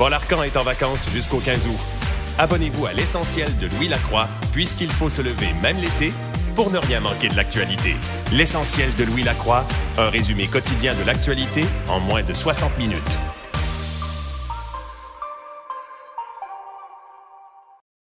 Paul Arcan est en vacances jusqu'au 15 août. Abonnez-vous à l'essentiel de Louis Lacroix, puisqu'il faut se lever même l'été pour ne rien manquer de l'actualité. L'essentiel de Louis Lacroix, un résumé quotidien de l'actualité en moins de 60 minutes.